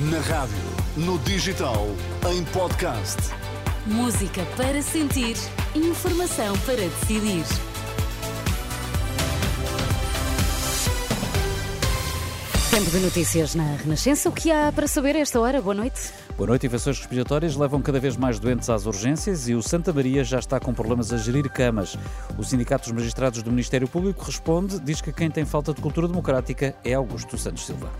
Na rádio, no digital, em podcast. Música para sentir, informação para decidir. Tempo de notícias na Renascença. O que há para saber a esta hora? Boa noite. Boa noite. Infecções respiratórias levam cada vez mais doentes às urgências e o Santa Maria já está com problemas a gerir camas. O Sindicato dos Magistrados do Ministério Público responde, diz que quem tem falta de cultura democrática é Augusto Santos Silva.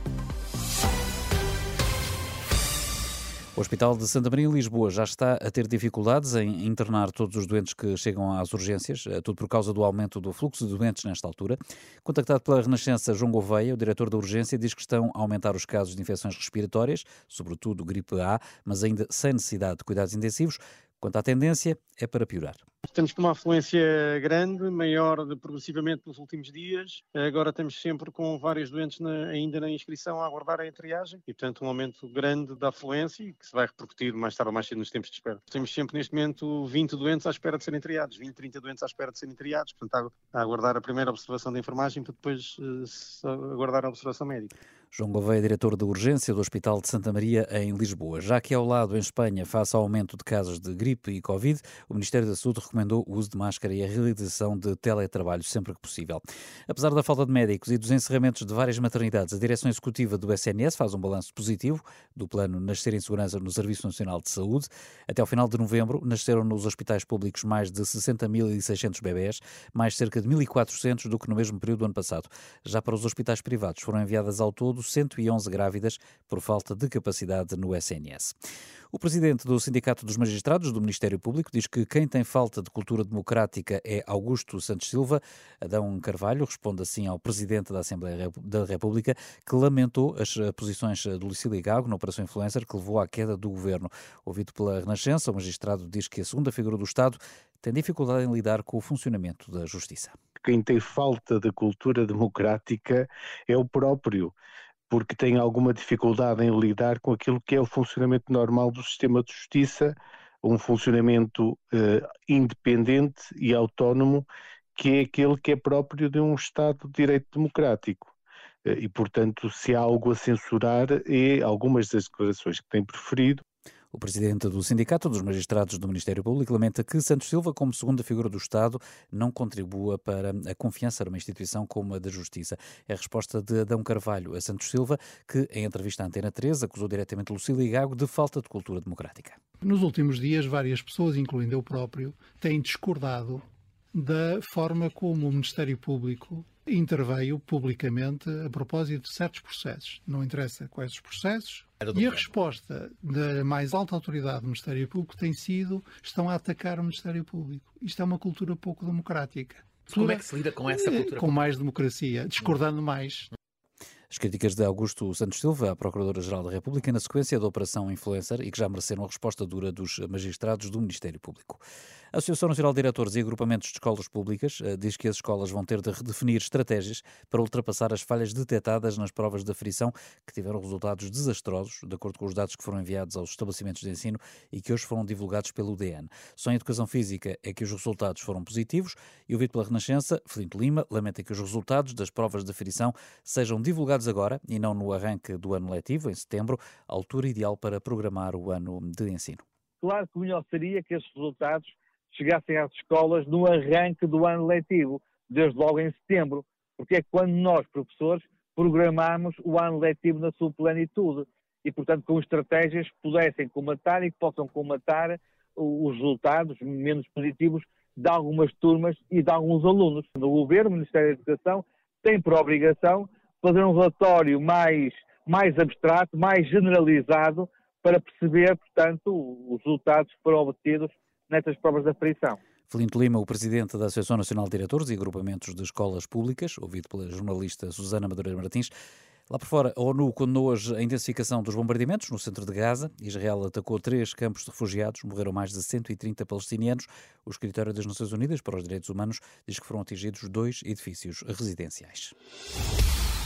O Hospital de Santa Maria em Lisboa já está a ter dificuldades em internar todos os doentes que chegam às urgências, eh, tudo por causa do aumento do fluxo de doentes nesta altura. Contactado pela Renascença, João Gouveia, o diretor da urgência, diz que estão a aumentar os casos de infecções respiratórias, sobretudo gripe A, mas ainda sem necessidade de cuidados intensivos. Quanto à tendência, é para piorar. Estamos com uma afluência grande, maior de, progressivamente nos últimos dias. Agora estamos sempre com vários doentes na, ainda na inscrição a aguardar a triagem e, portanto, um aumento grande da afluência e que se vai repercutir mais tarde ou mais cedo nos tempos de espera. Temos sempre neste momento 20 doentes à espera de serem triados, 20, 30 doentes à espera de serem triados, portanto, a, a aguardar a primeira observação da enfermagem para depois uh, aguardar a observação médica. João Gouveia, diretor de urgência do Hospital de Santa Maria, em Lisboa. Já que ao lado, em Espanha, face ao aumento de casos de gripe e Covid, o Ministério da Saúde recomendou o uso de máscara e a realização de teletrabalho sempre que possível. Apesar da falta de médicos e dos encerramentos de várias maternidades, a direção executiva do SNS faz um balanço positivo do plano Nascer em Segurança no Serviço Nacional de Saúde. Até ao final de novembro, nasceram nos hospitais públicos mais de 60.600 bebés, mais cerca de 1.400 do que no mesmo período do ano passado. Já para os hospitais privados, foram enviadas ao todo 111 grávidas por falta de capacidade no SNS. O presidente do Sindicato dos Magistrados do Ministério Público diz que quem tem falta de cultura democrática é Augusto Santos Silva. Adão Carvalho responde assim ao presidente da Assembleia da República, que lamentou as posições do Lucílio Gago na Operação Influencer, que levou à queda do governo. Ouvido pela Renascença, o magistrado diz que a segunda figura do Estado tem dificuldade em lidar com o funcionamento da justiça. Quem tem falta de cultura democrática é o próprio porque tem alguma dificuldade em lidar com aquilo que é o funcionamento normal do sistema de justiça, um funcionamento uh, independente e autónomo, que é aquele que é próprio de um Estado de direito democrático. Uh, e, portanto, se há algo a censurar, é algumas das declarações que tem preferido, o presidente do Sindicato dos Magistrados do Ministério Público lamenta que Santos Silva, como segunda figura do Estado, não contribua para a confiança numa instituição como a da Justiça. É a resposta de Adão Carvalho a Santos Silva, que, em entrevista à Antena 3, acusou diretamente Lucília Gago de falta de cultura democrática. Nos últimos dias, várias pessoas, incluindo eu próprio, têm discordado da forma como o Ministério Público interveio publicamente a propósito de certos processos. Não interessa quais os processos. E a resposta da mais alta autoridade do Ministério Público tem sido estão a atacar o Ministério Público. Isto é uma cultura pouco democrática. Como é que se lida com essa cultura? Com mais democracia, discordando mais. As críticas de Augusto Santos Silva, a Procuradora-Geral da República, na sequência da Operação Influencer e que já mereceram a resposta dura dos magistrados do Ministério Público. A Associação Nacional de Diretores e Agrupamentos de Escolas Públicas eh, diz que as escolas vão ter de redefinir estratégias para ultrapassar as falhas detectadas nas provas de aferição que tiveram resultados desastrosos, de acordo com os dados que foram enviados aos estabelecimentos de ensino e que hoje foram divulgados pelo DN. Só em Educação Física é que os resultados foram positivos e ouvido pela Renascença, Felipe Lima lamenta que os resultados das provas de aferição sejam divulgados agora e não no arranque do ano letivo, em setembro, altura ideal para programar o ano de ensino. Claro que o melhor seria que esses resultados chegassem às escolas no arranque do ano letivo, desde logo em setembro, porque é quando nós, professores, programamos o ano letivo na sua plenitude e, portanto, com estratégias que pudessem comatar e que possam comatar os resultados menos positivos de algumas turmas e de alguns alunos. No governo, o Ministério da Educação tem por obrigação fazer um relatório mais, mais abstrato, mais generalizado, para perceber, portanto, os resultados que foram obtidos nestas provas da aferição. Felinto Lima, o presidente da Associação Nacional de Diretores e Agrupamentos de Escolas Públicas, ouvido pela jornalista Susana Madureira Martins. Lá por fora, a ONU condenou hoje a intensificação dos bombardeamentos no centro de Gaza. Israel atacou três campos de refugiados, morreram mais de 130 palestinianos. O escritório das Nações Unidas para os Direitos Humanos diz que foram atingidos dois edifícios residenciais.